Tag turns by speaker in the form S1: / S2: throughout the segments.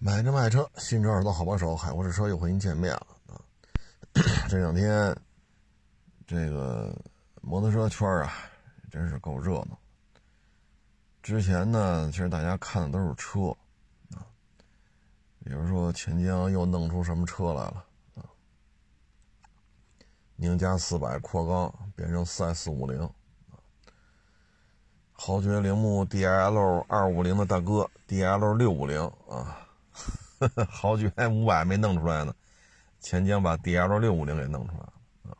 S1: 买车卖车，新车耳朵好帮手，海阔试车又和您见面了啊！这两天这个摩托车圈啊，真是够热闹。之前呢，其实大家看的都是车啊，比如说钱江又弄出什么车来了啊，宁家四百扩缸变成四 S 五零，豪爵铃木 DL 二五零的大哥 DL 六五零啊。豪爵五百没弄出来呢，钱江把 D L 六五零给弄出来了啊，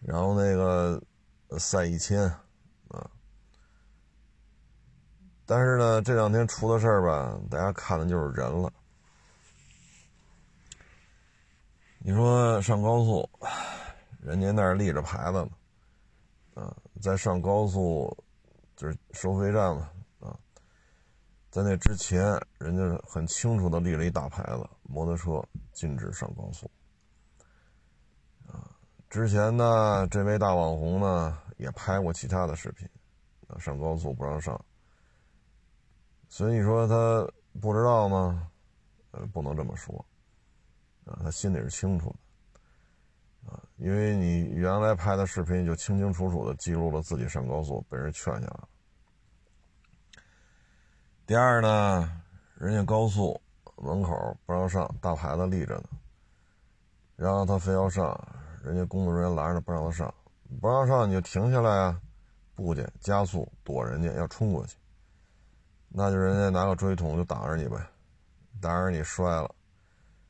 S1: 然后那个赛一千啊，但是呢这两天出的事儿吧，大家看的就是人了。你说上高速，人家那儿立着牌子呢，啊，在上高速就是收费站嘛。在那之前，人家很清楚的立了一大牌子：摩托车禁止上高速。啊，之前呢，这位大网红呢也拍过其他的视频，啊，上高速不让上。所以说他不知道吗？呃，不能这么说，啊，他心里是清楚的，啊，因为你原来拍的视频就清清楚楚的记录了自己上高速被人劝下了。第二呢，人家高速门口不让上，大牌子立着呢，然后他非要上，人家工作人员拦着不让他上，不让上你就停下来啊，不去加速躲人家要冲过去，那就人家拿个锥桶就挡着你呗，挡着你摔了，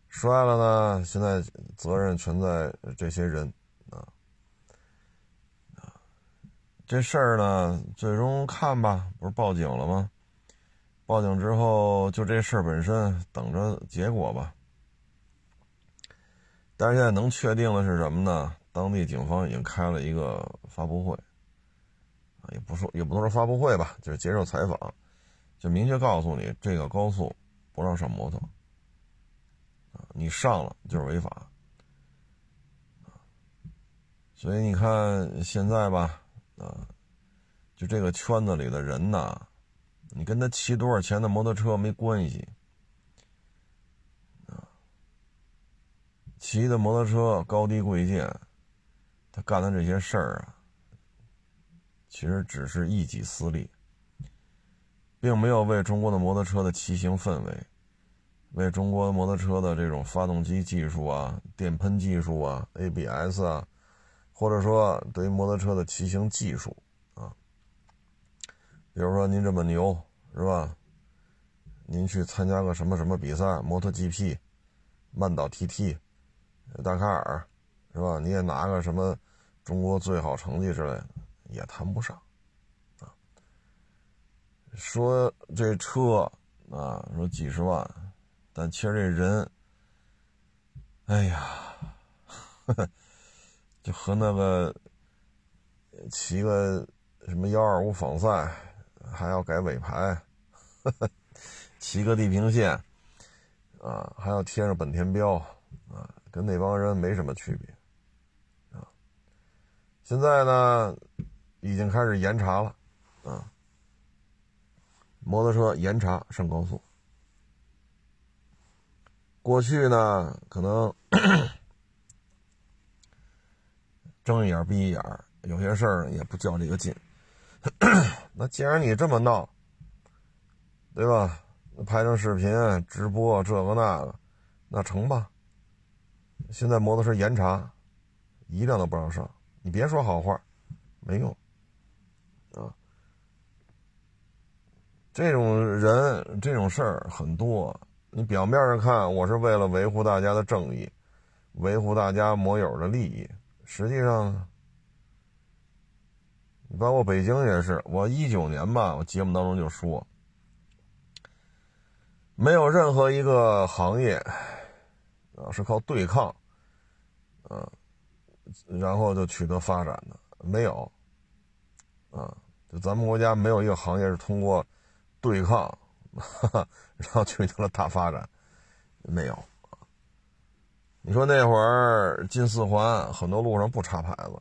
S1: 摔了呢，现在责任全在这些人。啊。啊，这事儿呢，最终看吧，不是报警了吗？报警之后，就这事本身等着结果吧。但是现在能确定的是什么呢？当地警方已经开了一个发布会，啊，也不说也不能说发布会吧，就是接受采访，就明确告诉你，这个高速不让上摩托，啊，你上了就是违法，所以你看现在吧，啊，就这个圈子里的人呐。你跟他骑多少钱的摩托车没关系，啊，骑的摩托车高低贵贱，他干的这些事儿啊，其实只是一己私利，并没有为中国的摩托车的骑行氛围，为中国摩托车的这种发动机技术啊、电喷技术啊、ABS 啊，或者说对于摩托车的骑行技术。比如说您这么牛是吧？您去参加个什么什么比赛，摩托 GP、曼岛 TT、达喀尔，是吧？你也拿个什么中国最好成绩之类的，也谈不上啊。说这车啊，说几十万，但其实这人，哎呀，就和那个骑个什么幺二五仿赛。还要改尾牌，骑个地平线，啊，还要贴上本田标，啊，跟那帮人没什么区别，啊，现在呢，已经开始严查了，啊，摩托车严查上高速，过去呢，可能 睁一眼闭一眼，有些事儿也不较这个劲。那既然你这么闹，对吧？拍成视频直播这个那个，那成吧。现在摩托车严查，一辆都不让上。你别说好话，没用啊。这种人这种事儿很多。你表面上看我是为了维护大家的正义，维护大家摩友的利益，实际上。你包括北京也是，我一九年吧，我节目当中就说，没有任何一个行业啊是靠对抗，啊，然后就取得发展的，没有，啊，就咱们国家没有一个行业是通过对抗，然后取得了大发展，没有。你说那会儿进四环，很多路上不插牌子，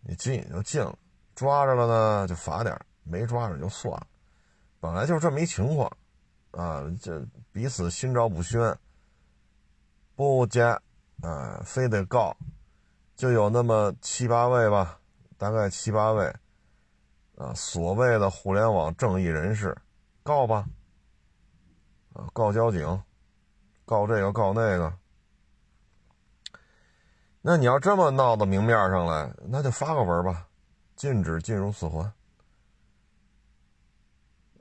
S1: 你进就进了。抓着了呢，就罚点没抓着就算了。本来就是这么一情况，啊，这彼此心照不宣，不加，啊，非得告，就有那么七八位吧，大概七八位，啊，所谓的互联网正义人士，告吧，啊，告交警，告这个告那个。那你要这么闹到明面上来，那就发个文吧，禁止进入四环，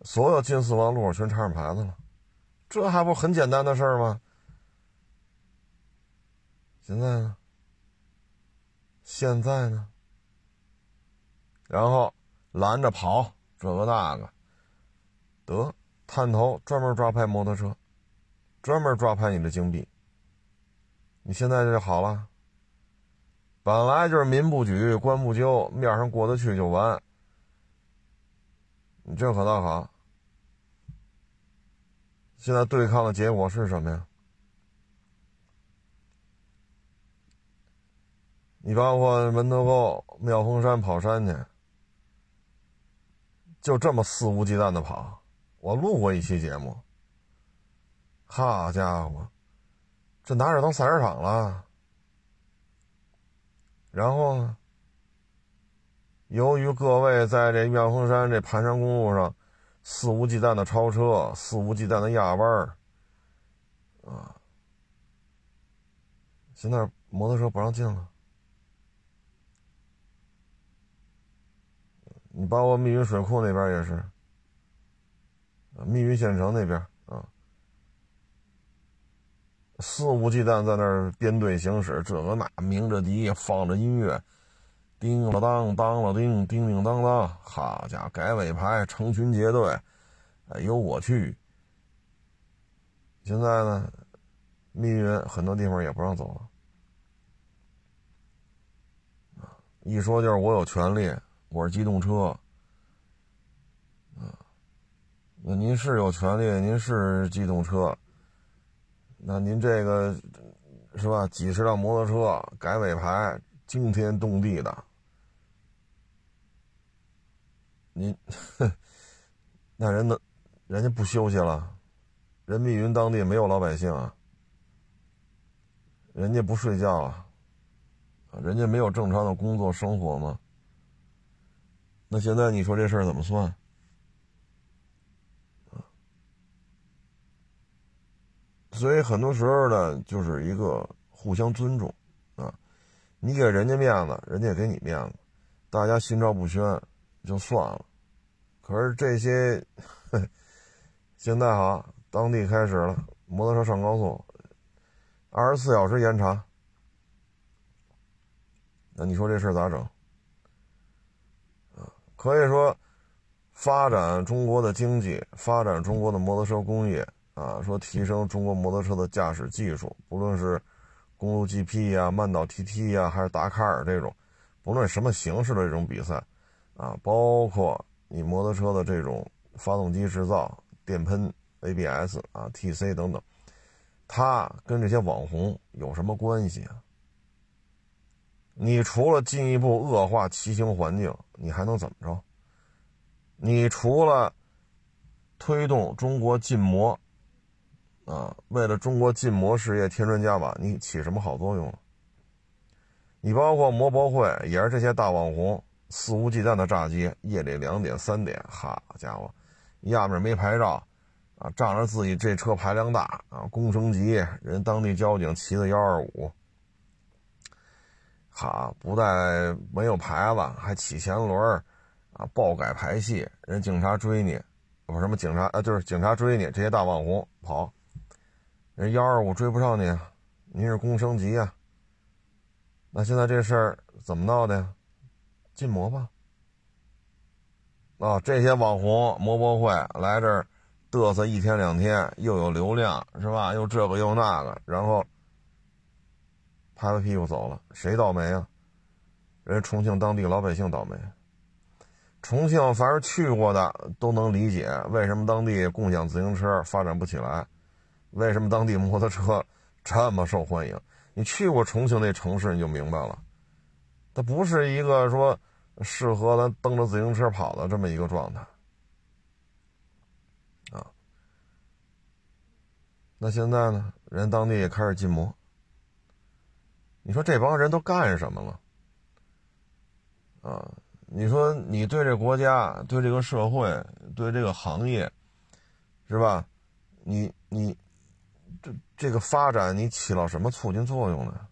S1: 所有进四环路全插上牌子了，这还不是很简单的事儿吗？现在呢？现在呢？然后拦着跑，这个那个，得探头专门抓拍摩托车，专门抓拍你的金币。你现在这就好了。本来就是民不举，官不究，面上过得去就完。你这可倒好。现在对抗的结果是什么呀？你包括门头沟、妙峰山跑山去，就这么肆无忌惮的跑。我录过一期节目，好家伙，这哪有当赛车场了？然后呢？由于各位在这妙峰山这盘山公路上肆无忌惮的超车、肆无忌惮的压弯儿，啊，现在摩托车不让进了。你包括密云水库那边也是，密云县城那边啊，肆无忌惮在那儿编队行驶，这个那鸣着笛，放着音乐，叮了当，当了叮，叮叮当当，好家伙，改尾牌，成群结队，哎呦我去！现在呢，密云很多地方也不让走了，一说就是我有权利，我是机动车，啊，那您是有权利，您是机动车。那您这个是吧？几十辆摩托车改尾牌，惊天动地的，您那人呢？人家不休息了？人密云当地没有老百姓啊？人家不睡觉啊？人家没有正常的工作生活吗？那现在你说这事儿怎么算？所以很多时候呢，就是一个互相尊重，啊，你给人家面子，人家也给你面子，大家心照不宣就算了。可是这些，现在哈，当地开始了，摩托车上高速，二十四小时严查，那你说这事咋整？啊，可以说发展中国的经济，发展中国的摩托车工业。啊，说提升中国摩托车的驾驶技术，不论是公路 GP 呀、慢岛 TT 呀，还是达喀尔这种，不论什么形式的这种比赛，啊，包括你摩托车的这种发动机制造、电喷、ABS 啊、TC 等等，它跟这些网红有什么关系啊？你除了进一步恶化骑行环境，你还能怎么着？你除了推动中国禁摩？啊，为了中国禁摩事业添砖加瓦，你起什么好作用？你包括摩博会也是这些大网红肆无忌惮的炸街，夜里两点三点，好家伙，压面没牌照，啊，仗着自己这车排量大啊，工升级，人当地交警骑的幺二五，好，不但没有牌子，还起前轮，啊，爆改排气，人警察追你，不什么警察啊，就是警察追你，这些大网红跑。人幺二五追不上你啊，您是工升级啊？那现在这事儿怎么闹的呀？禁摩吧？啊，这些网红摩博会来这儿嘚瑟一天两天，又有流量是吧？又这个又那个，然后拍拍屁股走了，谁倒霉啊？人重庆当地老百姓倒霉。重庆凡是去过的都能理解为什么当地共享自行车发展不起来。为什么当地摩托车这么受欢迎？你去过重庆那城市，你就明白了。它不是一个说适合咱蹬着自行车跑的这么一个状态啊。那现在呢？人当地也开始禁摩。你说这帮人都干什么了？啊，你说你对这国家、对这个社会、对这个行业，是吧？你你这这个发展，你起到什么促进作用呢？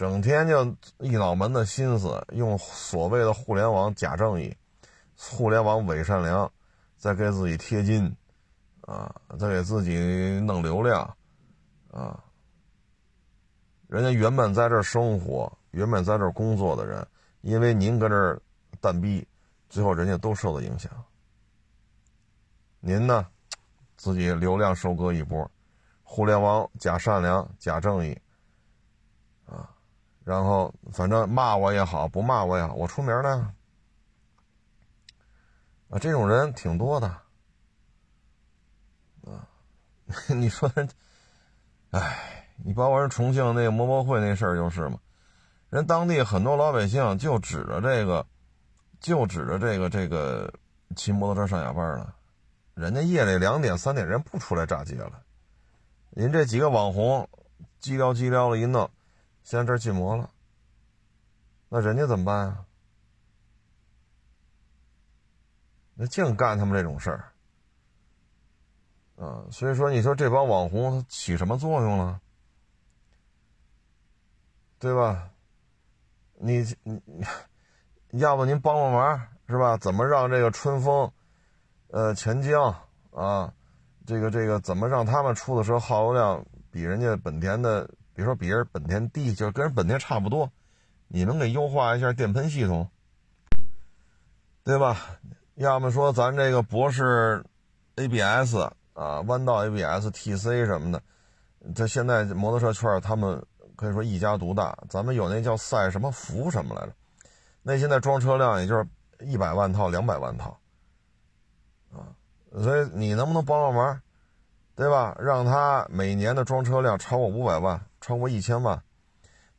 S1: 整天就一脑门的心思，用所谓的互联网假正义、互联网伪善良，在给自己贴金，啊，在给自己弄流量，啊，人家原本在这生活、原本在这工作的人，因为您搁这儿蛋逼，最后人家都受到影响。您呢，自己流量收割一波，互联网假善良、假正义。然后，反正骂我也好，不骂我也好，我出名了。啊，这种人挺多的。啊，你说，哎，你包括人重庆那个摩博会那事儿就是嘛，人当地很多老百姓就指着这个，就指着这个这个骑摩托车上下班了，人家夜里两点三点人不出来炸街了，您这几个网红，叽撩叽撩了一弄。现在这儿禁摩了，那人家怎么办啊？那净干他们这种事儿，啊，所以说你说这帮网红他起什么作用了？对吧？你你，要不您帮帮忙是吧？怎么让这个春风，呃，钱江啊，这个这个怎么让他们出的车耗油量比人家本田的？比如说，比人本田低，就跟人本田差不多，你能给优化一下电喷系统，对吧？要么说咱这个博士 ABS 啊，弯道 ABS、TC 什么的，这现在摩托车圈他们可以说一家独大。咱们有那叫赛什么福什么来着？那现在装车辆也就是一百万套、两百万套啊，所以你能不能帮帮忙，对吧？让他每年的装车量超过五百万。超过一千万，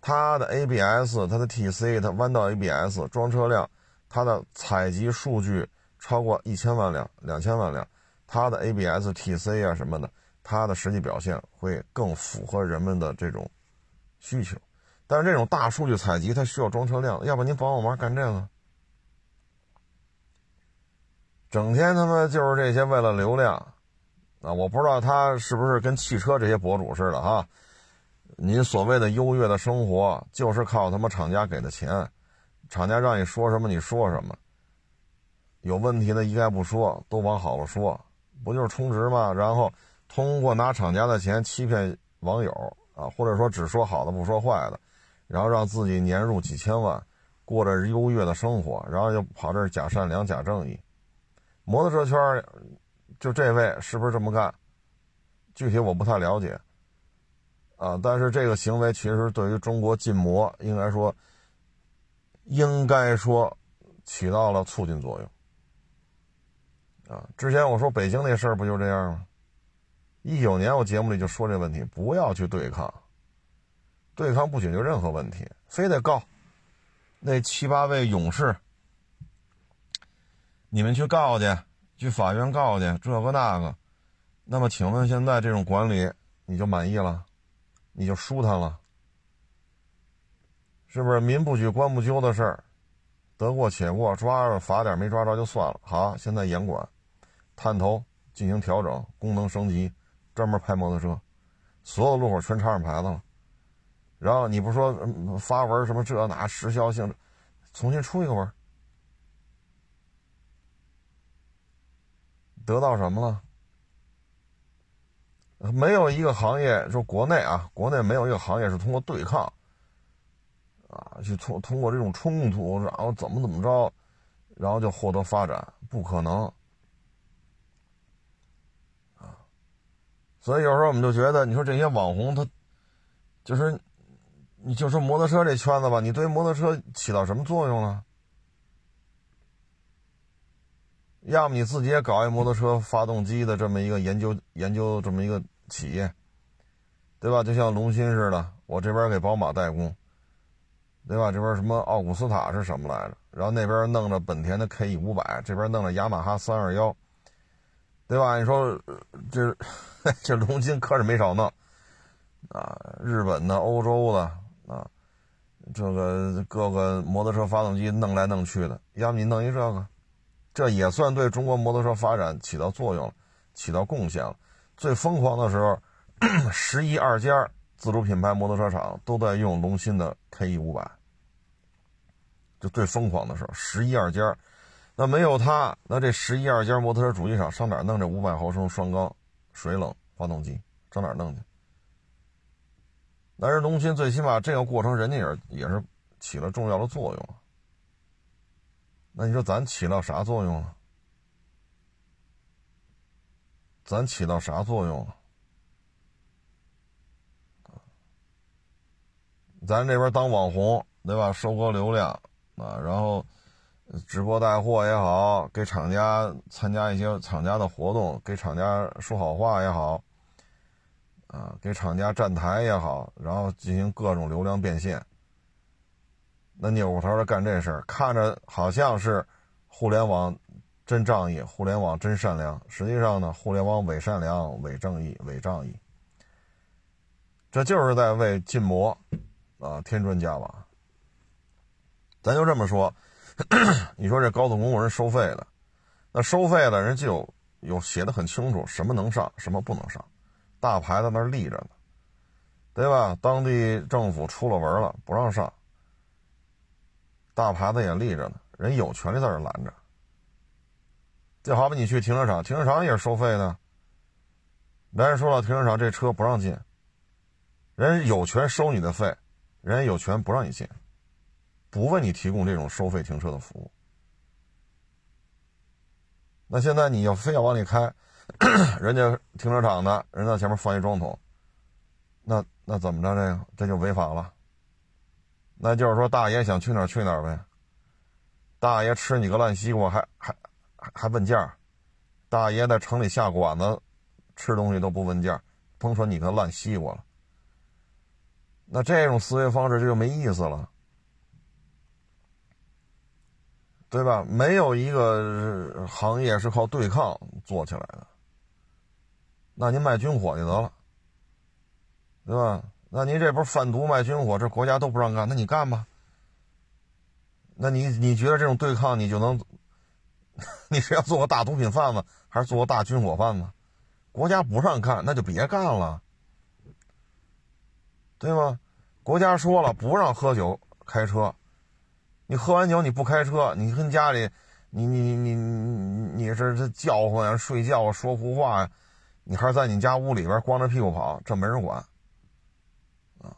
S1: 它的 ABS、它的 TC、它弯道 ABS 装车量，它的采集数据超过一千万辆、两千万辆，它的 ABS、TC 啊什么的，它的实际表现会更符合人们的这种需求。但是这种大数据采集它需要装车辆，要不您帮我忙干这个？整天他妈就是这些为了流量啊！我不知道他是不是跟汽车这些博主似的哈。您所谓的优越的生活，就是靠他妈厂家给的钱，厂家让你说什么你说什么，有问题的一概不说，都往好了说，不就是充值吗？然后通过拿厂家的钱欺骗网友啊，或者说只说好的不说坏的，然后让自己年入几千万，过着优越的生活，然后又跑这儿假善良假正义，摩托车圈就这位是不是这么干？具体我不太了解。啊！但是这个行为其实对于中国禁摩，应该说，应该说起到了促进作用。啊，之前我说北京那事儿不就这样吗？一九年我节目里就说这问题，不要去对抗，对抗不解决任何问题，非得告那七八位勇士，你们去告去，去法院告去，这个那个。那么，请问现在这种管理，你就满意了？你就舒坦了，是不是？民不举，官不究的事儿，得过且过，抓着罚点，没抓着就算了。好，现在严管，探头进行调整，功能升级，专门拍摩托车，所有路口全插上牌子了。然后你不说发文什么这那时效性，重新出一个文，得到什么了？没有一个行业，说国内啊，国内没有一个行业是通过对抗，啊，去通通过这种冲突，然后怎么怎么着，然后就获得发展，不可能，啊，所以有时候我们就觉得，你说这些网红他，就是，你就说摩托车这圈子吧，你对摩托车起到什么作用呢？要么你自己也搞一摩托车发动机的这么一个研究研究这么一个。企业，对吧？就像龙芯似的，我这边给宝马代工，对吧？这边什么奥古斯塔是什么来着？然后那边弄着本田的 K E 五百，这边弄着雅马哈三二幺，对吧？你说这 这龙芯可是没少弄啊，日本的、欧洲的啊，这个各个摩托车发动机弄来弄去的，要不你弄一这个，这也算对中国摩托车发展起到作用，起到贡献了。最疯狂的时候，十一二家自主品牌摩托车厂都在用龙芯的 K E 五百，就最疯狂的时候，十一二家。那没有它，那这十一二家摩托车主机厂上哪弄这五百毫升双缸水冷发动机？上哪弄去？但是龙芯最起码这个过程，人家也也是起了重要的作用。那你说咱起到啥作用了？咱起到啥作用了？咱这边当网红，对吧？收割流量啊，然后。直播带货也好，给厂家参加一些厂家的活动，给厂家说好话也好，啊，给厂家站台也好，然后进行各种流量变现。那扭过头来干这事儿，看着好像是互联网真仗义，互联网真善良，实际上呢，互联网伪善良、伪正义、伪仗义，这就是在为禁摩啊添砖加瓦。咱就这么说。你说这高速公路人收费的，那收费的人就有有写的很清楚，什么能上，什么不能上，大牌在那立着呢，对吧？当地政府出了文了，不让上，大牌子也立着呢，人有权利在这拦着。就好比你去停车场，停车场也是收费的，人家说了，停车场这车不让进，人有权收你的费，人家有权不让你进。不为你提供这种收费停车的服务，那现在你要非要往里开，人家停车场的人在前面放一桩桶，那那怎么着？这个这就违法了。那就是说，大爷想去哪儿去哪儿呗。大爷吃你个烂西瓜还还还问价，大爷在城里下馆子吃东西都不问价，甭说你个烂西瓜了。那这种思维方式这就没意思了。对吧？没有一个行业是靠对抗做起来的。那您卖军火就得了，对吧？那您这不是贩毒卖军火，这国家都不让干，那你干吧。那你你觉得这种对抗你就能？你是要做个大毒品贩子，还是做个大军火贩子？国家不让干，那就别干了，对吗？国家说了不让喝酒开车。你喝完酒你不开车，你跟家里，你你你你你是这叫唤呀、睡觉、说胡话呀，你还是在你家屋里边光着屁股跑，这没人管，啊！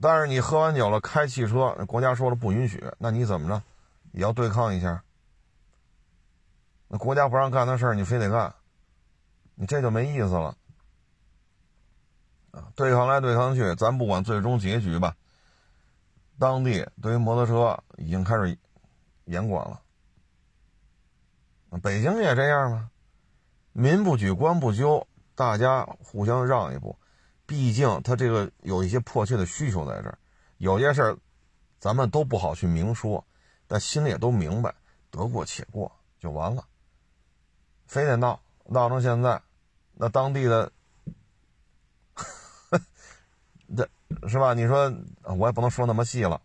S1: 但是你喝完酒了开汽车，国家说了不允许，那你怎么着，也要对抗一下？那国家不让干的事儿，你非得干，你这就没意思了，啊！对抗来对抗去，咱不管最终结局吧。当地对于摩托车已经开始严管了，北京也这样吗？民不举，官不究，大家互相让一步。毕竟他这个有一些迫切的需求在这儿，有些事儿咱们都不好去明说，但心里也都明白，得过且过就完了。非得闹闹成现在，那当地的。这是吧？你说我也不能说那么细了。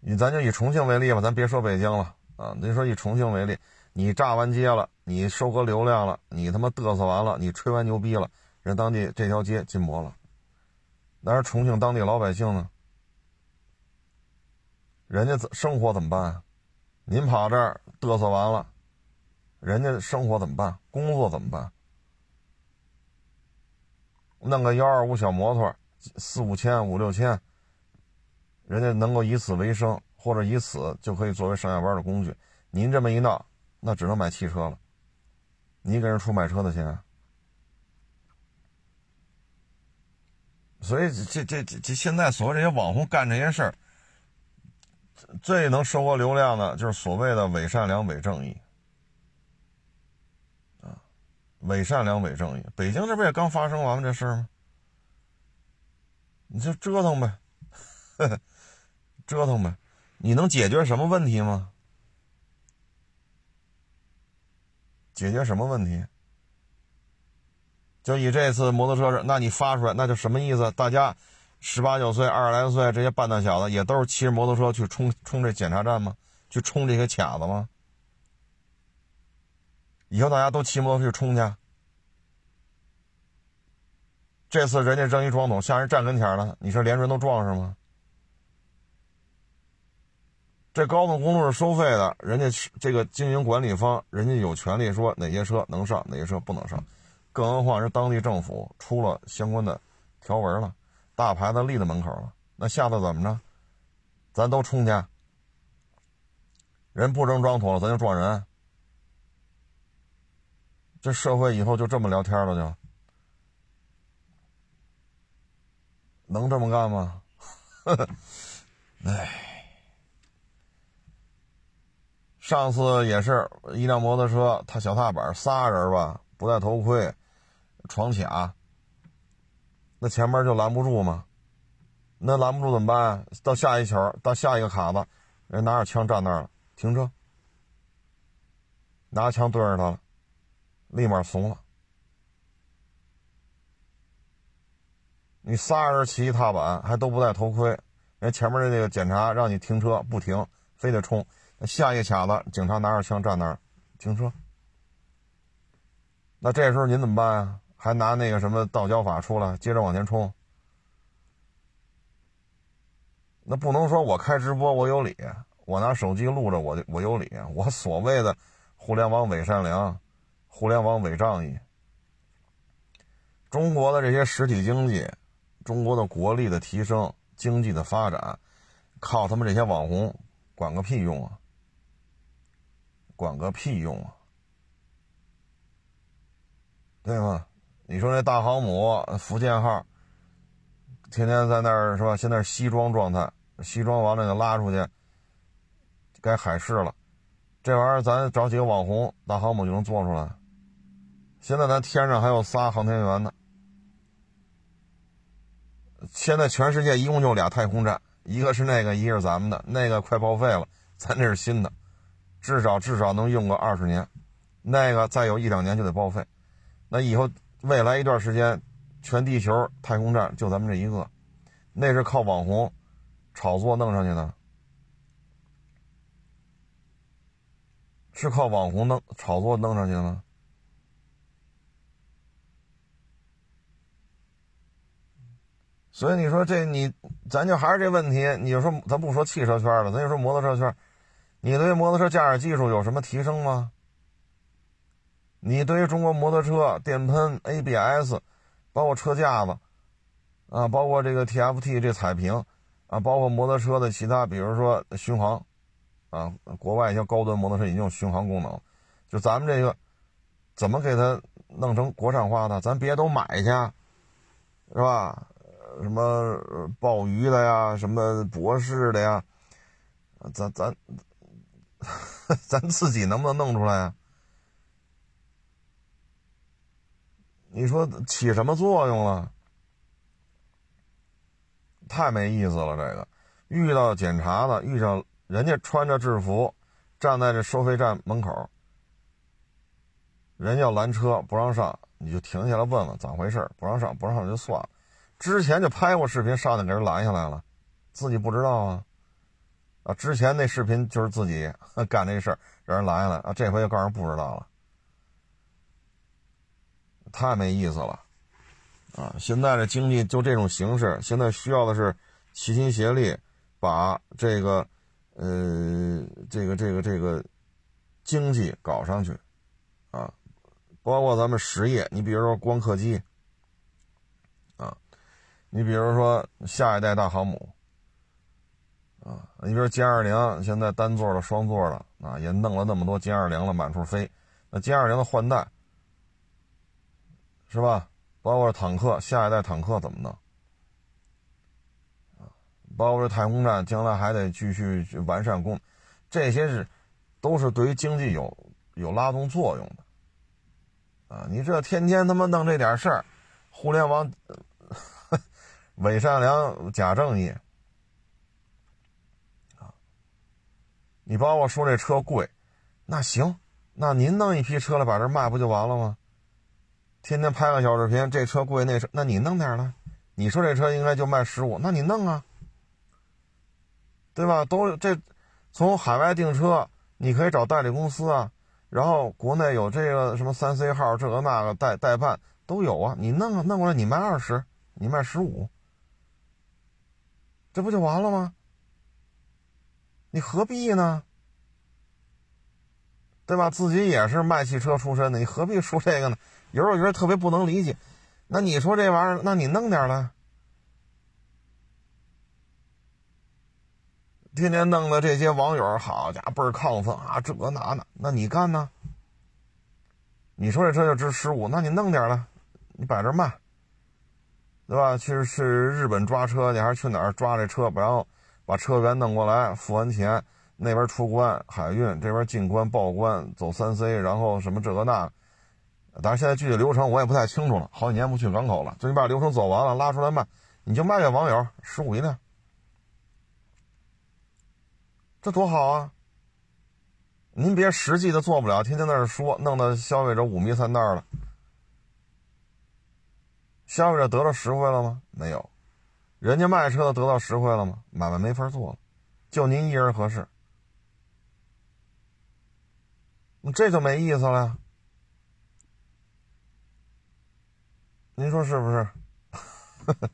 S1: 你咱就以重庆为例吧，咱别说北京了啊。你说以重庆为例，你炸完街了，你收割流量了，你他妈嘚瑟完了，你吹完牛逼了，人当地这条街禁摩了。但是重庆当地老百姓呢？人家生活怎么办？啊您跑这儿嘚瑟完了，人家生活怎么办？工作怎么办？弄个幺二五小摩托，四五千、五六千，人家能够以此为生，或者以此就可以作为上下班的工具。您这么一闹，那只能买汽车了。你给人出买车的钱，所以这这这这现在所谓这些网红干这些事儿，最能收获流量的，就是所谓的伪善良、伪正义。伪善良、伪正义，北京这不也刚发生完？这事吗？你就折腾呗，折腾呗，你能解决什么问题吗？解决什么问题？就以这次摩托车那你发出来，那就什么意思？大家十八九岁、二十来岁这些半大小子，也都是骑着摩托车去冲冲这检查站吗？去冲这些卡子吗？以后大家都骑摩托去冲去。这次人家扔一桩桶，下人站跟前了，你说连人都撞上吗？这高速公路是收费的，人家这个经营管理方，人家有权利说哪些车能上，哪些车不能上。更何况是当地政府出了相关的条文了，大牌子立在门口了，那下次怎么着？咱都冲去，人不扔桩桶了，咱就撞人。这社会以后就这么聊天了就。能这么干吗？哎，上次也是一辆摩托车，他小踏板仨人吧，不戴头盔，闯卡，那前面就拦不住吗？那拦不住怎么办？到下一球，到下一个卡子，人拿着枪站那儿了，停车，拿枪对着他了，立马怂了。你仨人骑踏板还都不戴头盔，人前面的那个检查让你停车不停，非得冲。下一个卡子，警察拿着枪站那儿，停车。那这时候您怎么办啊？还拿那个什么道交法出来，接着往前冲？那不能说我开直播我有理，我拿手机录着我我有理，我所谓的互联网伪善良，互联网伪仗义。中国的这些实体经济。中国的国力的提升，经济的发展，靠他们这些网红管个屁用啊！管个屁用啊！对吗？你说那大航母福建号，天天在那儿是吧？现在西装状态，西装完了就拉出去，该海试了。这玩意儿咱找几个网红，大航母就能做出来。现在咱天上还有仨航天员呢。现在全世界一共就俩太空站，一个是那个，一个是咱们的，那个快报废了，咱这是新的，至少至少能用个二十年，那个再有一两年就得报废，那以后未来一段时间，全地球太空站就咱们这一个，那是靠网红炒作弄上去的，是靠网红弄炒作弄上去的吗？所以你说这你，咱就还是这问题，你就说咱不说汽车圈了，咱就说摩托车圈，你对摩托车驾驶技术有什么提升吗？你对于中国摩托车电喷 ABS，包括车架子，啊，包括这个 TFT 这彩屏，啊，包括摩托车的其他，比如说巡航，啊，国外一些高端摩托车已经有巡航功能，就咱们这个怎么给它弄成国产化的？咱别都买去，是吧？什么鲍鱼的呀，什么博士的呀，咱咱 咱自己能不能弄出来啊？你说起什么作用了？太没意思了！这个遇到检查的，遇上人家穿着制服站在这收费站门口，人要拦车不让上，你就停下来问问咋回事不让上，不让上就算了。之前就拍过视频，上去给人拦下来了，自己不知道啊，啊，之前那视频就是自己 干这事儿，让人拦下来啊，这回又告诉人不知道了，太没意思了，啊，现在这经济就这种形式，现在需要的是齐心协力，把这个，呃，这个这个这个经济搞上去，啊，包括咱们实业，你比如说光刻机。你比如说下一代大航母，啊，你比如歼二零现在单座的、双座的啊，也弄了那么多歼二零了，满处飞。那歼二零的换代，是吧？包括坦克，下一代坦克怎么弄？啊，包括这太空站，将来还得继续完善工，这些是都是对于经济有有拉动作用的。啊，你这天天他妈弄这点事儿，互联网。伪善良假正义啊！你包括说这车贵，那行，那您弄一批车来把这卖不就完了吗？天天拍个小视频，这车贵那车，那你弄点呢？你说这车应该就卖十五，那你弄啊，对吧？都这从海外订车，你可以找代理公司啊，然后国内有这个什么三 C 号，这个那个代代办都有啊，你弄啊，弄过来你卖二十，你卖十五，这不就完了吗？你何必呢？对吧？自己也是卖汽车出身的，你何必说这个呢？有时候觉得特别不能理解。那你说这玩意儿，那你弄点来，天天弄的这些网友，好家伙倍儿亢奋啊！这那那，那你干呢？你说这车就值十五，那你弄点来，你摆这卖，对吧？去去日本抓车去，还是去哪儿抓这车？然后把车源弄过来，付完钱，那边出关海运，这边进关报关，走三 C，然后什么这个那。但是现在具体流程我也不太清楚了，好几年不去港口了。就你把流程走完了，拉出来卖，你就卖给网友十五一辆，这多好啊！您别实际的做不了，天天在这说，弄得消费者五迷三道了。消费者得到实惠了吗？没有。人家卖车的得到实惠了吗？买卖没法做了，就您一人合适，这就没意思了。您说是不是？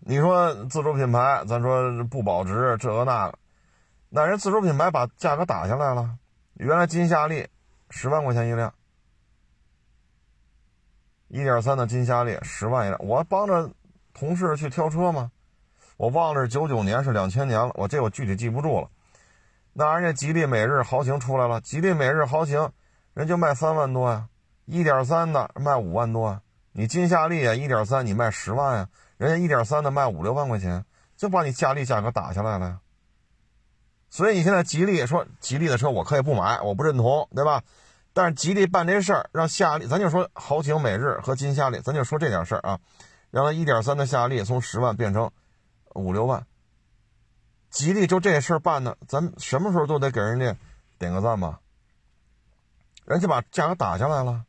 S1: 你说自主品牌，咱说不保值，这个那个，那人自主品牌把价格打下来了。原来金夏利十万块钱一辆，一点三的金夏利十万一辆。我帮着同事去挑车嘛，我忘了是九九年是两千年了，我这我具体记不住了。那人家吉利美日豪情出来了，吉利美日豪情人就卖三万多呀。一点三的卖五万多啊，你金夏利啊，一点三你卖十万呀，人家一点三的卖五六万块钱，就把你夏利价格打下来了呀。所以你现在吉利说吉利的车我可以不买，我不认同，对吧？但是吉利办这事儿，让夏利，咱就说豪情、美日和金夏利，咱就说这点事儿啊，让他一点三的夏利从十万变成五六万，吉利就这事儿办的，咱什么时候都得给人家点个赞吧？人家把价格打下来了。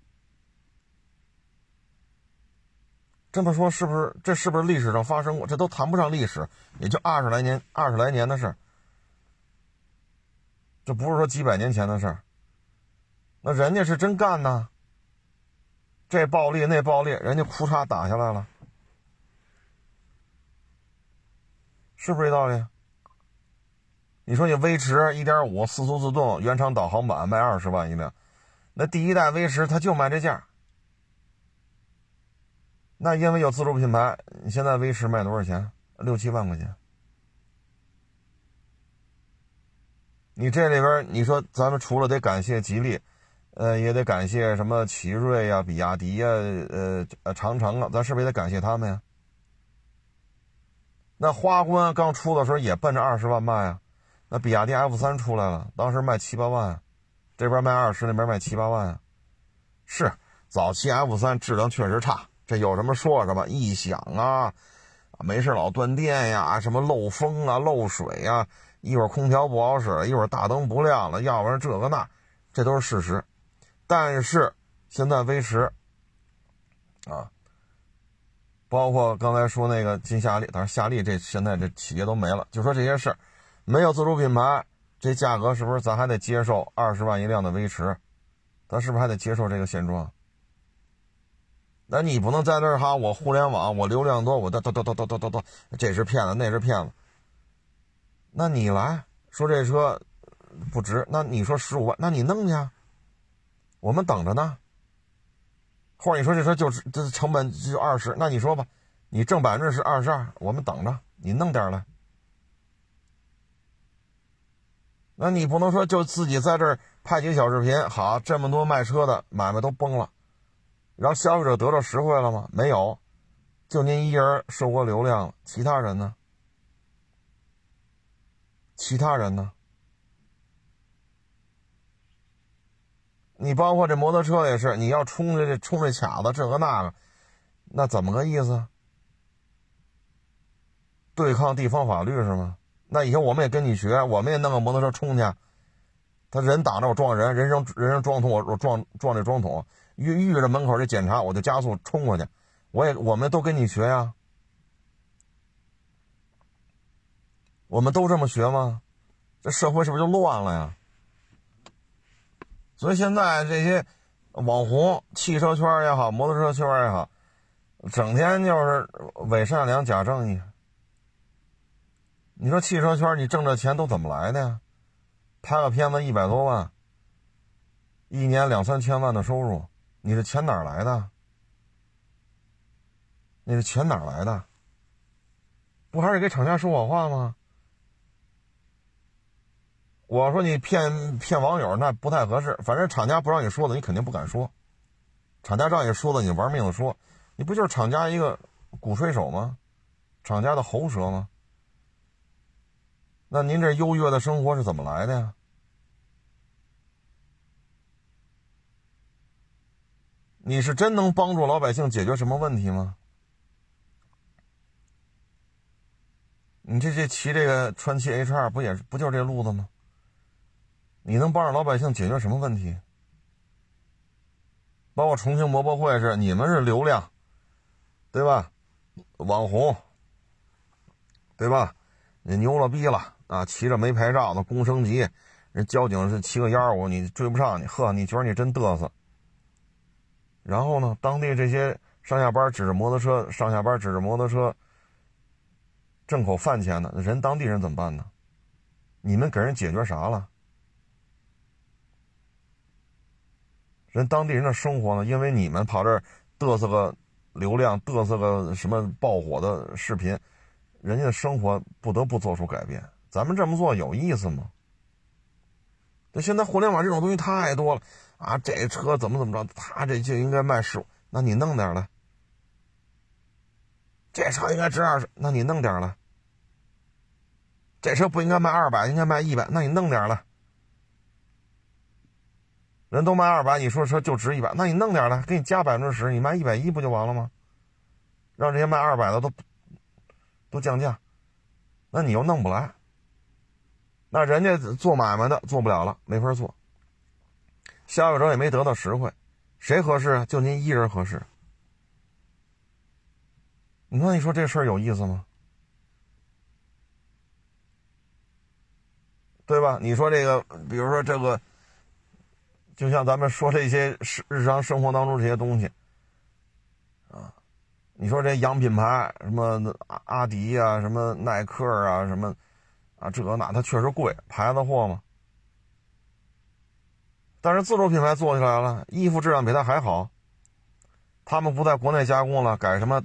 S1: 这么说是不是？这是不是历史上发生过？这都谈不上历史，也就二十来年、二十来年的事儿，这不是说几百年前的事儿。那人家是真干呢，这暴力那暴力，人家裤衩打下来了，是不是这道理？你说你威驰一点五四速自动原厂导航版卖二十万一辆，那第一代威驰它就卖这价。那因为有自主品牌，你现在威驰卖多少钱？六七万块钱。你这里边，你说咱们除了得感谢吉利，呃，也得感谢什么奇瑞呀、比亚迪呀、呃呃长城啊，咱是不是也得感谢他们呀？那花冠刚出的时候也奔着二十万卖啊，那比亚迪 F 三出来了，当时卖七八万，这边卖二十，那边卖七八万啊，是早期 F 三质量确实差。这有什么说什么，异响啊，没事老断电呀，什么漏风啊、漏水啊，一会儿空调不好使，一会儿大灯不亮了，要不然这个那，这都是事实。但是现在威驰啊，包括刚才说那个金夏利，但是夏利这现在这企业都没了。就说这些事儿，没有自主品牌，这价格是不是咱还得接受二十万一辆的威驰？咱是不是还得接受这个现状？那你不能在那儿哈，我互联网，我流量多，我叨叨叨叨叨叨叨，这是骗子，那是骗子。那你来说这车不值，那你说十五万，那你弄去啊。我们等着呢。或者你说这车就是这成本就二十，那你说吧，你挣百分之是二十二，我们等着，你弄点来。那你不能说就自己在这儿拍几个小视频，好，这么多卖车的买卖都崩了。让消费者得到实惠了吗？没有，就您一人收过流量，其他人呢？其他人呢？你包括这摩托车也是，你要冲这这冲这卡子，这个那个，那怎么个意思？对抗地方法律是吗？那以后我们也跟你学，我们也弄个摩托车冲去，他人挡着我撞人，人生人生撞桶我我撞撞这桩桶，遇遇着门口这检查我就加速冲过去，我也我们都跟你学呀，我们都这么学吗？这社会是不是就乱了呀？所以现在这些网红、汽车圈也好，摩托车圈也好，整天就是伪善良、假正义。你说汽车圈你挣这钱都怎么来的呀？拍个片子一百多万，一年两三千万的收入，你的钱哪来的？你的钱哪来的？不还是给厂家说好话吗？我说你骗骗网友那不太合适，反正厂家不让你说的，你肯定不敢说。厂家让你说的，你玩命的说，你不就是厂家一个鼓吹手吗？厂家的喉舌吗？那您这优越的生活是怎么来的呀？你是真能帮助老百姓解决什么问题吗？你这这骑这个川崎 H 二不也不就是这路子吗？你能帮着老百姓解决什么问题？包括重庆摩博会是你们是流量，对吧？网红，对吧？你牛了逼了。啊，骑着没牌照的公升级，人交警是骑个幺五，你追不上你，呵，你觉得你真嘚瑟。然后呢，当地这些上下班指着摩托车，上下班指着摩托车，挣口饭钱的人，当地人怎么办呢？你们给人解决啥了？人当地人的生活呢？因为你们跑这儿嘚瑟个流量，嘚瑟个什么爆火的视频，人家的生活不得不做出改变。咱们这么做有意思吗？那现在互联网这种东西太多了啊！这车怎么怎么着，他这就应该卖十五，那你弄点来。这车应该值二十，那你弄点来。这车不应该卖二百，应该卖一百，那你弄点来。人都卖二百，你说车就值一百，那你弄点来，给你加百分之十，你卖一百一不就完了吗？让这些卖二百的都都降价，那你又弄不来。那人家做买卖的做不了了，没法做。消费者也没得到实惠，谁合适？就您一人合适。那你说这事儿有意思吗？对吧？你说这个，比如说这个，就像咱们说这些日日常生活当中这些东西，啊，你说这洋品牌，什么阿阿迪呀，什么耐克啊，什么。啊，这那它确实贵，牌子货嘛。但是自主品牌做起来了，衣服质量比它还好。他们不在国内加工了，改什么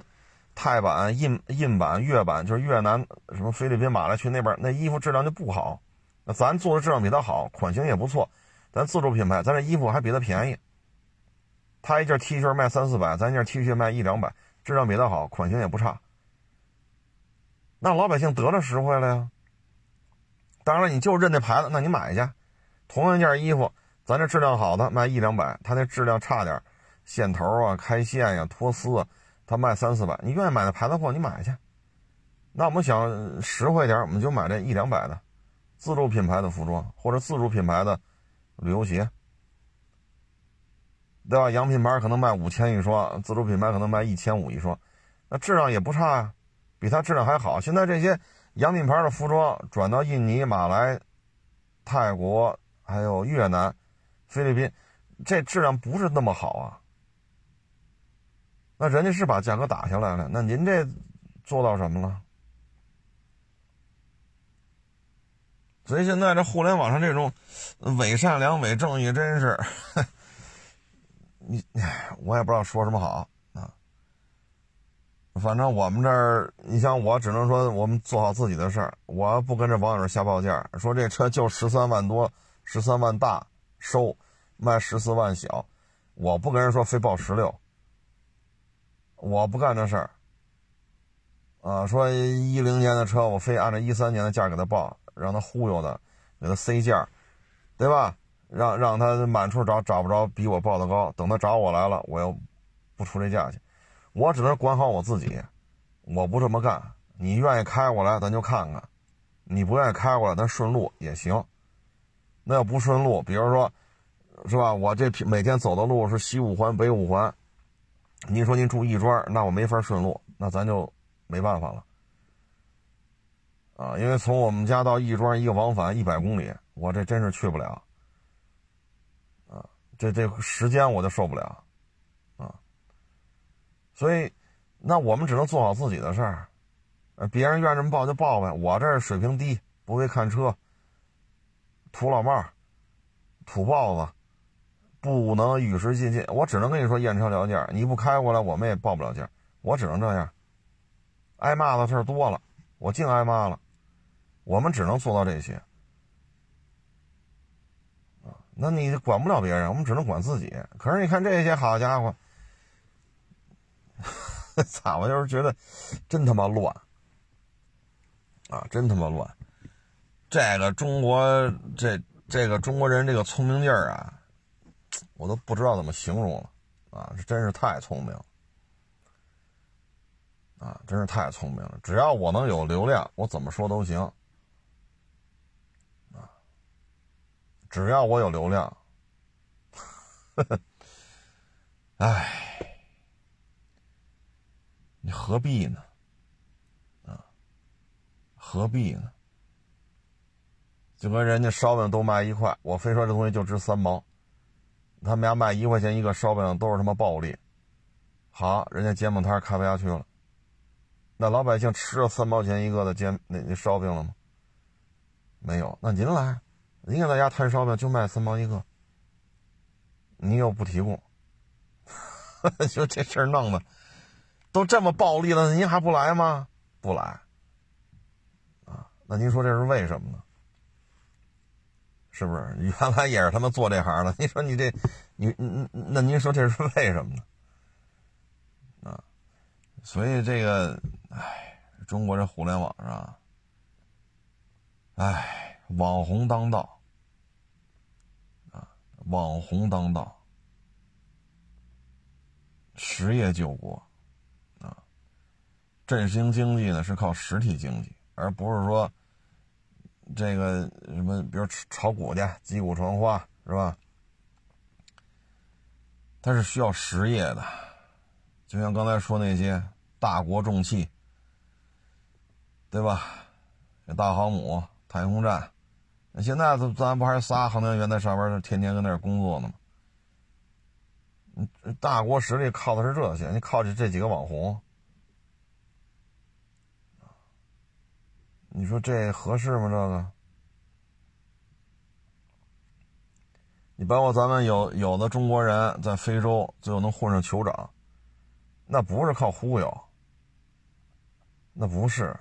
S1: 泰版、印印版、越版，就是越南、什么菲律宾、马来去那边那衣服质量就不好。那咱做的质量比它好，款型也不错。咱自主品牌，咱这衣服还比它便宜。他一件 T 恤卖三四百，咱一件 T 恤卖一两百，质量比它好，款型也不差。那老百姓得了实惠了呀。当然，你就认那牌子，那你买去。同样一件衣服，咱这质量好的卖一两百，他那质量差点，线头啊、开线呀、脱丝啊，他卖三四百。你愿意买那牌子货，你买去。那我们想实惠点，我们就买这一两百的自主品牌的服装，或者自主品牌的旅游鞋，对吧？洋品牌可能卖五千一双，自主品牌可能卖一千五一双，那质量也不差呀，比它质量还好。现在这些。洋品牌的服装转到印尼、马来、泰国，还有越南、菲律宾，这质量不是那么好啊。那人家是把价格打下来了，那您这做到什么了？所以现在这互联网上这种伪善良、伪正义，真是，你，我也不知道说什么好啊。反正我们这儿，你像我，只能说我们做好自己的事儿。我不跟这网友瞎报价，说这车就十三万多，十三万大收，卖十四万小，我不跟人说非报十六，我不干这事儿。啊，说一零年的车，我非按照一三年的价给他报，让他忽悠的，给他塞价，对吧？让让他满处找找不着比我报的高，等他找我来了，我又不出这价去。我只能管好我自己，我不这么干。你愿意开过来，咱就看看；你不愿意开过来，咱顺路也行。那要不顺路，比如说，是吧？我这每天走的路是西五环、北五环，您说您住亦庄，那我没法顺路，那咱就没办法了。啊，因为从我们家到亦庄一个往返一百公里，我这真是去不了。啊，这这时间我就受不了，啊，所以，那我们只能做好自己的事儿，别人愿意这么报就报呗。我这水平低，不会看车，土老帽，土包子，不能与时俱进。我只能跟你说验车聊价，你不开过来，我们也报不了价。我只能这样，挨骂的事多了，我净挨骂了。我们只能做到这些，啊，那你管不了别人，我们只能管自己。可是你看这些，好家伙，咋？我就是觉得真他妈乱，啊，真他妈乱。这个中国这这个中国人这个聪明劲儿啊，我都不知道怎么形容了，啊，这真是太聪明了，啊，真是太聪明了。只要我能有流量，我怎么说都行。只要我有流量，呵呵哎，你何必呢？啊，何必呢？就跟人家烧饼都卖一块，我非说这东西就值三毛，他们家卖一块钱一个烧饼都是他妈暴利。好，人家煎饼摊开不下去了，那老百姓吃了三毛钱一个的煎那那烧饼了吗？没有，那您来。您给大家摊烧饼就卖三毛一个，你又不提供，就这事儿弄的，都这么暴利了，您还不来吗？不来，啊，那您说这是为什么呢？是不是原来也是他们做这行的？你说你这，你你那您说这是为什么呢？啊，所以这个，哎，中国这互联网上，哎，网红当道。网红当道，实业救国，啊，振兴经济呢是靠实体经济，而不是说这个什么，比如炒股去，击鼓传花，是吧？它是需要实业的，就像刚才说那些大国重器，对吧？大航母、太空站。现在咱咱不还是仨航天员在上边天天跟那儿工作呢吗？大国实力靠的是这些，你靠这这几个网红，你说这合适吗？这个，你包括咱们有有的中国人在非洲最后能混上酋长，那不是靠忽悠，那不是，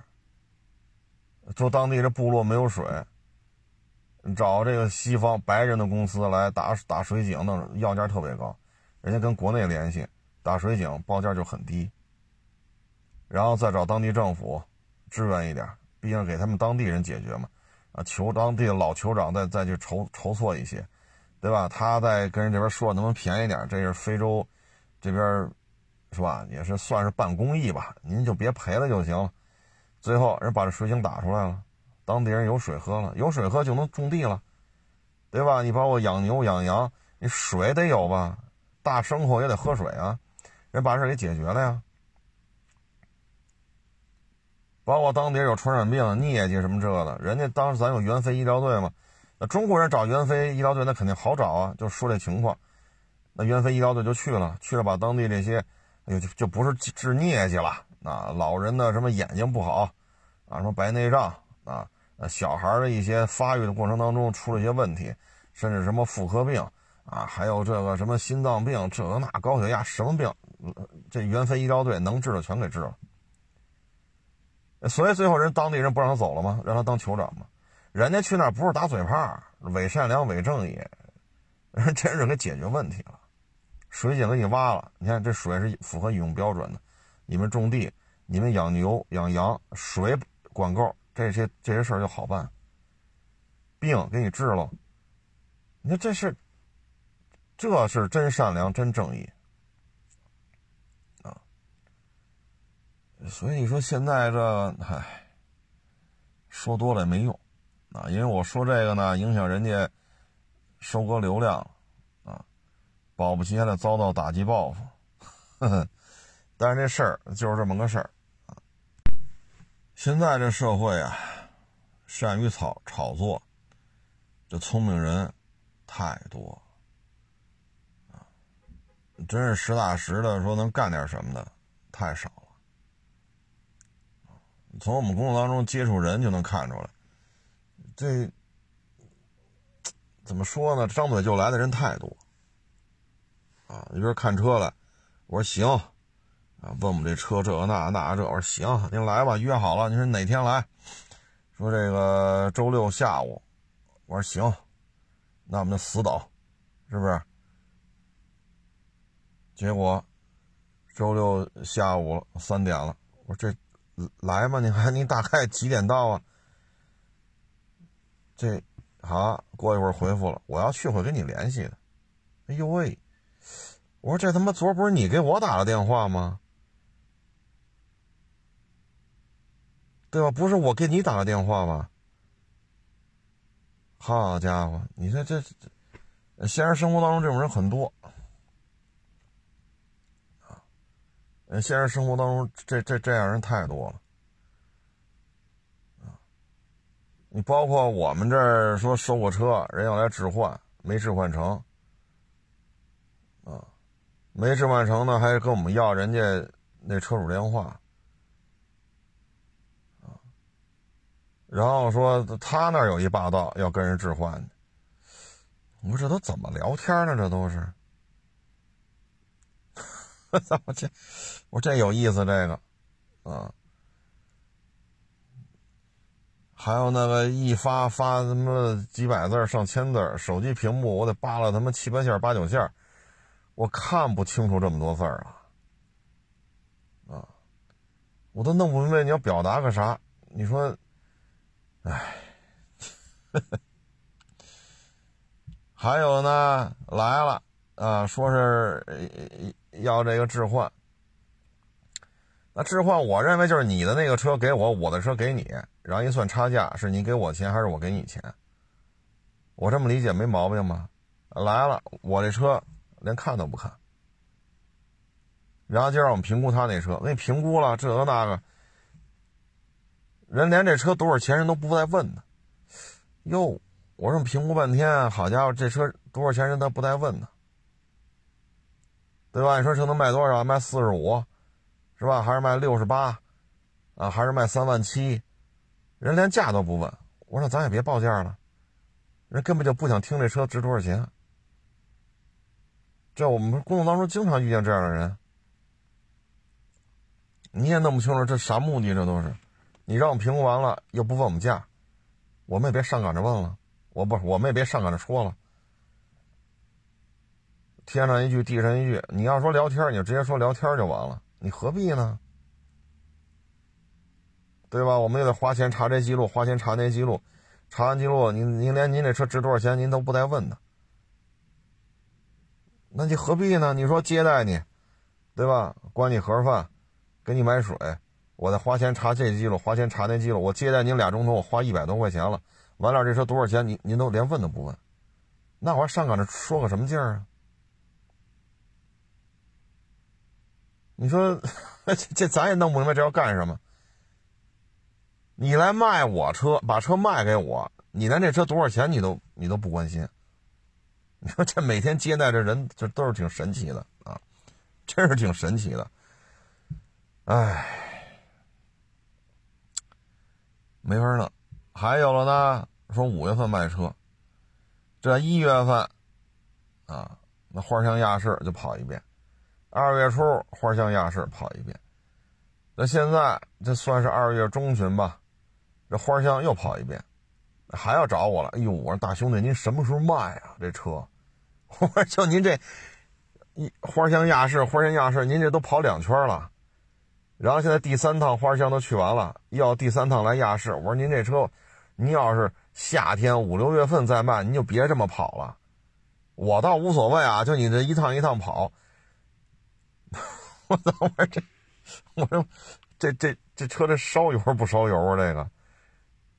S1: 就当地这部落没有水。找这个西方白人的公司来打打水井，那要价特别高，人家跟国内联系打水井报价就很低，然后再找当地政府支援一点，毕竟给他们当地人解决嘛，啊，求当地老酋长再再去筹筹措一些，对吧？他再跟人这边说能不能便宜点，这是非洲这边是吧？也是算是办公益吧，您就别赔了就行了。最后人把这水井打出来了。当地人有水喝了，有水喝就能种地了，对吧？你包括养牛养羊，你水得有吧？大牲口也得喝水啊，人把事给解决了呀。包括当地有传染病、疟疾什么这的，人家当时咱有援非医疗队嘛，那中国人找援非医疗队那肯定好找啊，就说这情况，那援非医疗队就去了，去了把当地这些，哎呦就就不是治疟疾了，啊，老人的什么眼睛不好，啊，什么白内障啊。呃，小孩的一些发育的过程当中出了一些问题，甚至什么妇科病啊，还有这个什么心脏病，这个那高血压，什么病，这援非医疗队能治的全给治了。所以最后人当地人不让他走了吗？让他当酋长吗？人家去那不是打嘴炮，伪善良、伪正义，人真是给解决问题了。水井给你挖了，你看这水是符合饮用标准的，你们种地，你们养牛养羊，水管够。这些这些事儿就好办，病给你治了，你说这是，这是真善良真正义，啊，所以你说现在这，唉，说多了也没用，啊，因为我说这个呢，影响人家收割流量啊，保不齐还得遭到打击报复。呵呵，但是这事儿就是这么个事儿。现在这社会啊，善于炒炒作，这聪明人太多啊，真是实打实的说能干点什么的太少了。从我们工作当中接触人就能看出来，这怎么说呢？张嘴就来的人太多啊！你比如看车来，我说行啊，问我们这车这那那这，我说行，您来吧，约好了，您说哪天来？说这个周六下午，我说行，那我们就死等，是不是？结果周六下午三点了，我说这。来吧？你看你大概几点到啊？这好，过一会儿回复了，我要去会跟你联系的。哎呦喂！我说这他妈昨儿不是你给我打的电话吗？对吧？不是我给你打个电话吧？好家伙，你说这这现实生活当中这种人很多啊！现实生活当中这这这样人太多了。你包括我们这儿说收过车，人要来置换，没置换成，啊，没置换成呢，还跟我们要人家那车主电话，然后说他那儿有一霸道要跟人置换我说这都怎么聊天呢？这都是，我这，我这有意思这个，啊。还有那个一发发他妈几百字上千字手机屏幕我得扒拉他妈七八线八九线我看不清楚这么多字儿啊！啊，我都弄不明白你要表达个啥？你说，哎，还有呢，来了啊，说是要这个置换。那置换，我认为就是你的那个车给我，我的车给你，然后一算差价，是你给我钱还是我给你钱？我这么理解没毛病吗？来了，我这车连看都不看，然后就让我们评估他那车，给你评估了这个那个，人连这车多少钱人都不带问的。哟，我这么评估半天，好家伙，这车多少钱人都不带问的，对吧？你说车能卖多少？卖四十五。是吧？还是卖六十八，啊，还是卖三万七，人连价都不问。我说咱也别报价了，人根本就不想听这车值多少钱。这我们工作当中经常遇见这样的人，你也弄不清楚这啥目的，这都是。你让我们评估完了又不问我们价，我们也别上赶着问了。我不，我们也别上赶着说了。天上一句地上一句，你要说聊天，你就直接说聊天就完了。你何必呢？对吧？我们也得花钱查这记录，花钱查那记录，查完记录，您您连您这车值多少钱，您都不带问的，那你何必呢？你说接待你，对吧？管你盒饭，给你买水，我再花钱查这记录，花钱查那记录，我接待您俩钟头，我花一百多块钱了，完了这车多少钱，您您都连问都不问，那我还上赶着说个什么劲儿啊？你说，这这咱也弄不明白这要干什么？你来卖我车，把车卖给我，你连这车多少钱你都你都不关心？你说这每天接待这人，这都是挺神奇的啊，真是挺神奇的。哎，没法弄。还有了呢，说五月份卖车，这一月份啊，那花乡亚市就跑一遍。二月初花乡亚市跑一遍，那现在这算是二月中旬吧，这花乡又跑一遍，还要找我了。哎呦，我说大兄弟，您什么时候卖啊？这车，我说就您这一花乡亚市，花乡亚市，您这都跑两圈了，然后现在第三趟花乡都去完了，要第三趟来亚市。我说您这车，您要是夏天五六月份再卖，您就别这么跑了。我倒无所谓啊，就你这一趟一趟跑。我操！我说这，我说这这这车这烧油不烧油啊？这个，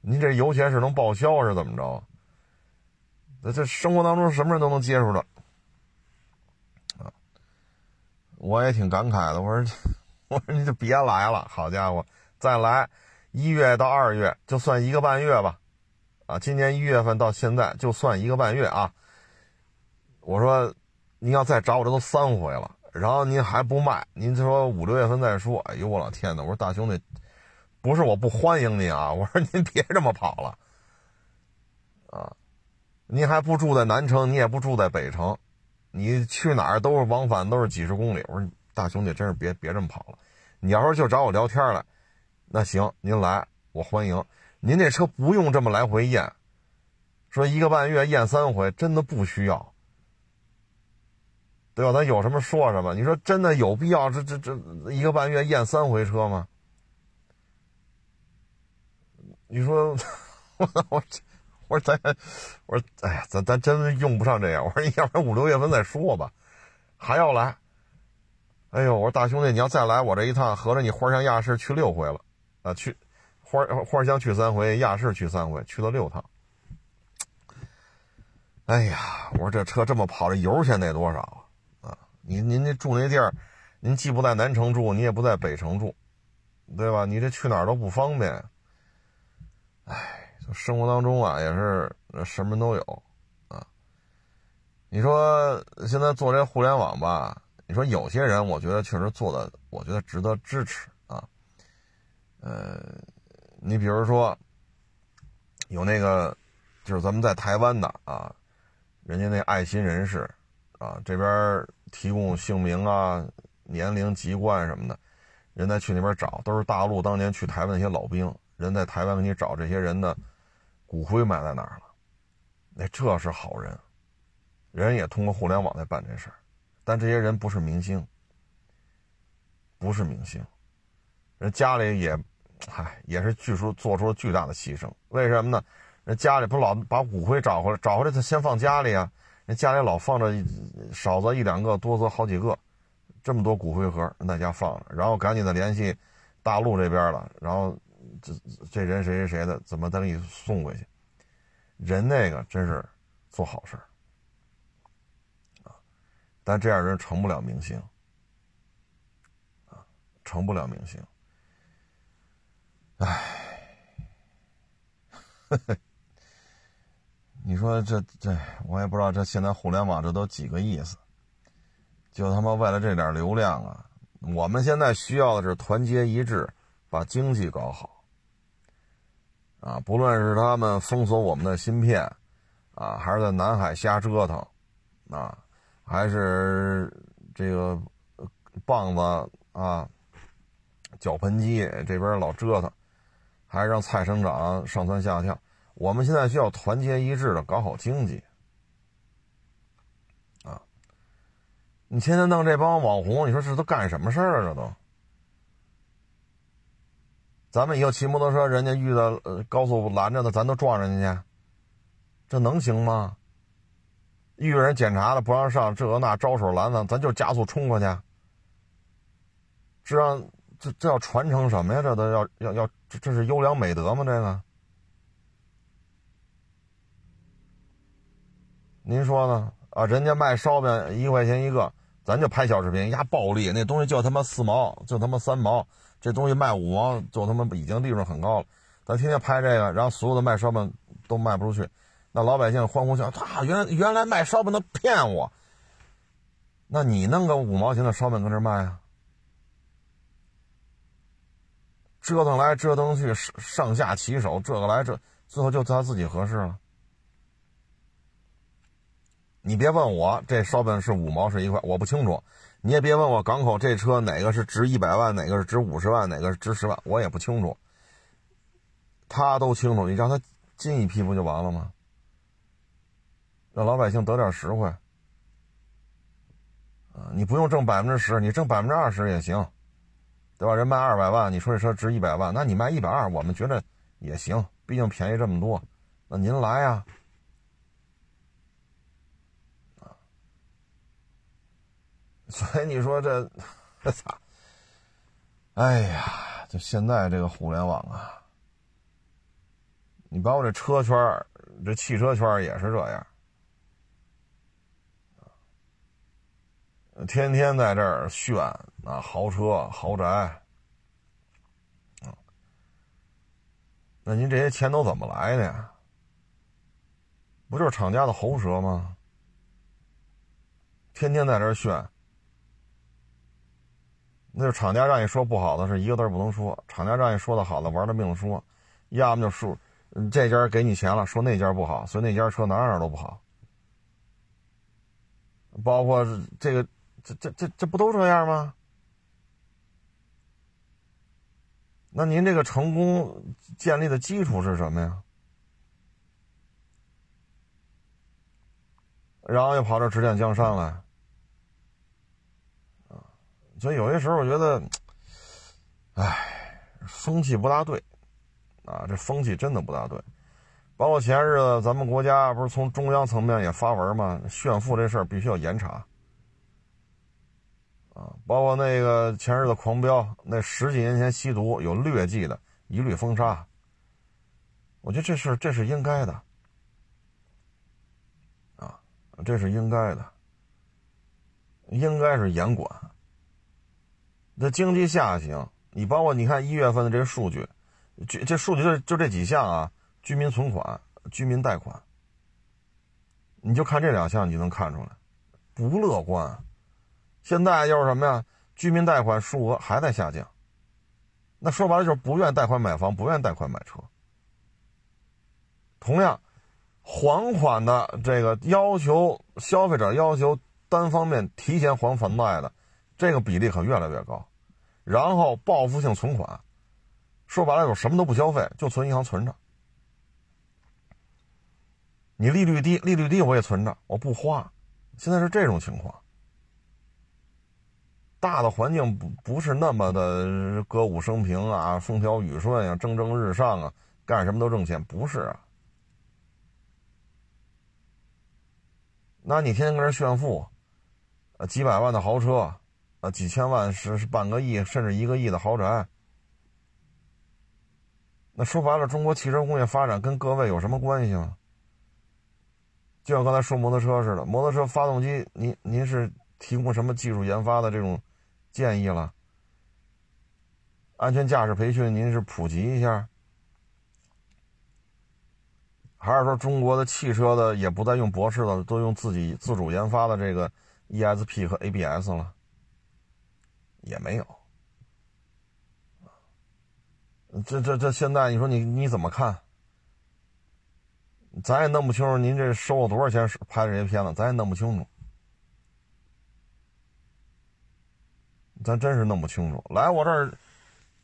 S1: 您这油钱是能报销是怎么着？这这生活当中什么人都能接触着，啊，我也挺感慨的。我说，我说你就别来了，好家伙，再来一月到二月就算一个半月吧，啊，今年一月份到现在就算一个半月啊。我说，您要再找我，这都三回了，然后您还不卖，您就说五六月份再说。哎呦我老天呐！我说大兄弟，不是我不欢迎您啊，我说您别这么跑了，啊。您还不住在南城，你也不住在北城，你去哪儿都是往返都是几十公里。我说大兄弟，真是别别这么跑了。你要是就找我聊天了，那行，您来，我欢迎。您这车不用这么来回验，说一个半月验三回，真的不需要，对吧？咱有什么说什么。你说真的有必要这这这一个半月验三回车吗？你说 我我。我说咱，我说哎呀，咱咱真用不上这样。我说要不然五六月份再说吧，还要来？哎呦，我说大兄弟，你要再来我这一趟，合着你花乡亚市去六回了啊？去花花乡去三回，亚市去三回，去了六趟。哎呀，我说这车这么跑，这油钱得多少啊？啊，您您这住那地儿，您既不在南城住，你也不在北城住，对吧？你这去哪儿都不方便。哎。生活当中啊，也是什么都有，啊，你说现在做这互联网吧，你说有些人，我觉得确实做的，我觉得值得支持啊，呃，你比如说有那个，就是咱们在台湾的啊，人家那爱心人士啊，这边提供姓名啊、年龄、籍贯什么的，人再去那边找，都是大陆当年去台湾那些老兵，人在台湾给你找这些人的。骨灰埋在哪儿了？那这是好人，人也通过互联网在办这事儿，但这些人不是明星，不是明星，人家里也，嗨，也是据说做出了巨大的牺牲。为什么呢？人家里不老把骨灰找回来，找回来他先放家里啊，人家里老放着，少则一两个，多则好几个，这么多骨灰盒在家放着，然后赶紧的联系大陆这边了，然后。这这人谁谁谁的，怎么再给你送回去？人那个真是做好事啊，但这样人成不了明星，成不了明星。唉，你说这这，我也不知道这现在互联网这都几个意思？就他妈为了这点流量啊！我们现在需要的是团结一致，把经济搞好。啊，不论是他们封锁我们的芯片，啊，还是在南海瞎折腾，啊，还是这个棒子啊，脚盆机这边老折腾，还是让菜生长上蹿下跳。我们现在需要团结一致的搞好经济，啊，你天天弄这帮网红，你说这都干什么事儿啊？这都。咱们以后骑摩托车，人家遇到呃高速拦着的，咱都撞人家去，这能行吗？遇人检查了不让上，这那招手拦咱，咱就加速冲过去。这让这这要传承什么呀？这都要要要，这是优良美德吗？这个，您说呢？啊，人家卖烧饼一块钱一个，咱就拍小视频，压暴利，那东西就他妈四毛，就他妈三毛。这东西卖五毛，就他妈已经利润很高了。咱天天拍这个，然后所有的卖烧饼都卖不出去，那老百姓欢呼笑，啊，原原来卖烧饼的骗我。那你弄个五毛钱的烧饼搁这卖啊？折腾来折腾去，上上下其手，这个来这，最后就他自己合适了。你别问我这烧饼是五毛是一块，我不清楚。你也别问我港口这车哪个是值一百万，哪个是值五十万，哪个是值十万，我也不清楚。他都清楚，你让他进一批不就完了吗？让老百姓得点实惠啊！你不用挣百分之十，你挣百分之二十也行，对吧？人卖二百万，你说这车值一百万，那你卖一百二，我们觉得也行，毕竟便宜这么多。那您来呀！所以你说这，我 操！哎呀，就现在这个互联网啊，你包括这车圈这汽车圈也是这样天天在这儿炫啊，豪车豪宅，啊，那您这些钱都怎么来的呀？不就是厂家的喉舌吗？天天在这儿炫，那就厂家让你说不好的是一个字不能说，厂家让你说的好的玩了命说，要么就说这家给你钱了，说那家不好，所以那家车哪哪都不好。包括这个，这这这这不都这样吗？那您这个成功建立的基础是什么呀？然后又跑这指点江山来，啊，所以有些时候我觉得，哎，风气不大对，啊，这风气真的不大对。包括前日子咱们国家不是从中央层面也发文吗？炫富这事儿必须要严查，啊，包括那个前日的狂飙，那十几年前吸毒有劣迹的，一律封杀。我觉得这事这是应该的，啊，这是应该的，应该是严管。那经济下行，你包括你看一月份的这个数据，这这数据就就这几项啊。居民存款、居民贷款，你就看这两项，你就能看出来，不乐观。现在又是什么呀？居民贷款数额还在下降，那说白了就是不愿贷款买房，不愿贷款买车。同样，还款的这个要求，消费者要求单方面提前还房贷的，这个比例可越来越高。然后报复性存款，说白了就是什么都不消费，就存银行存着。你利率低，利率低我也存着，我不花。现在是这种情况，大的环境不不是那么的歌舞升平啊，风调雨顺啊，蒸蒸日上啊，干什么都挣钱，不是啊。那你天天跟人炫富，呃，几百万的豪车，呃，几千万是是半个亿甚至一个亿的豪宅，那说白了，中国汽车工业发展跟各位有什么关系吗？就像刚才说摩托车似的，摩托车发动机，您您是提供什么技术研发的这种建议了？安全驾驶培训您是普及一下，还是说中国的汽车的也不再用博士了，都用自己自主研发的这个 ESP 和 ABS 了？也没有。这这这现在你说你你怎么看？咱也弄不清楚您这收了多少钱拍这些片子，咱也弄不清楚，咱真是弄不清楚。来我这儿，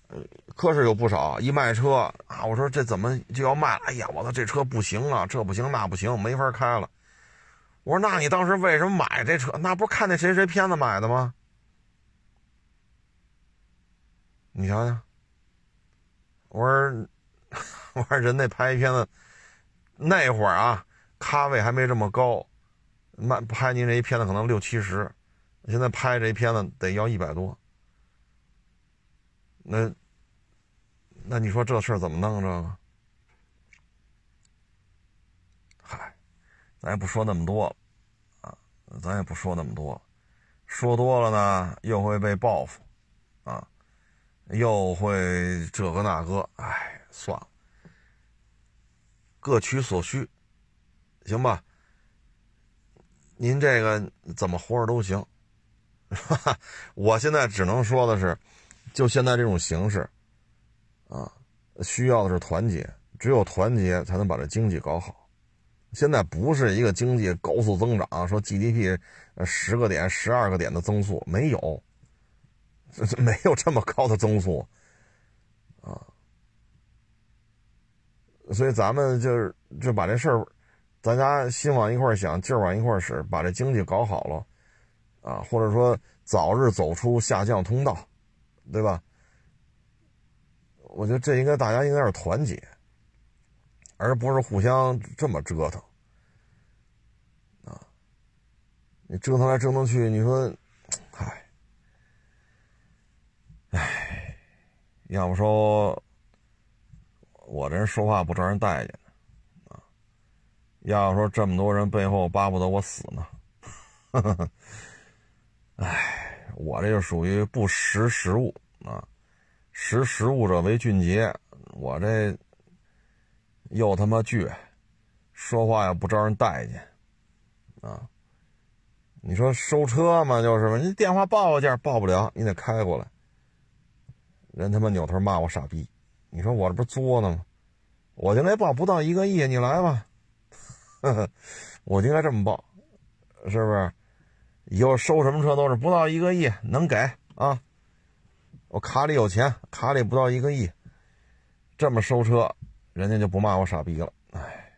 S1: 呃，科室有不少一卖车啊，我说这怎么就要卖了？哎呀，我操，这车不行啊，这不行那不行，没法开了。我说那你当时为什么买这车？那不是看那谁谁片子买的吗？你想想，我说 我说人那拍一片子。那会儿啊，咖位还没这么高，卖拍您这一片子可能六七十，现在拍这片子得要一百多。那那你说这事儿怎么弄？这个，嗨，咱也不说那么多了啊，咱也不说那么多，说多了呢又会被报复啊，又会这个那个，哎，算了。各取所需，行吧？您这个怎么活着都行。我现在只能说的是，就现在这种形势，啊，需要的是团结，只有团结才能把这经济搞好。现在不是一个经济高速增长，说 GDP 十个点、十二个点的增速没有，没有这么高的增速，啊。所以咱们就是就把这事儿，咱家心往一块儿想，劲儿往一块儿使，把这经济搞好了，啊，或者说早日走出下降通道，对吧？我觉得这应该大家应该是团结，而不是互相这么折腾，啊，你折腾来折腾去，你说，唉，唉，要不说。我这人说话不招人待见的，啊！要说这么多人背后巴不得我死呢，哎，我这就属于不识时务啊，识时务者为俊杰。我这又他妈倔，说话也不招人待见啊。你说收车嘛，就是嘛，你电话报个价报不了，你得开过来。人他妈扭头骂我傻逼，你说我这不作呢吗？我就来报不到一个亿，你来吧，呵 呵我就应该这么报，是不是？以后收什么车都是不到一个亿能给啊？我卡里有钱，卡里不到一个亿，这么收车，人家就不骂我傻逼了。哎，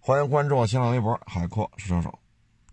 S1: 欢迎关注我新浪微博海阔试车手。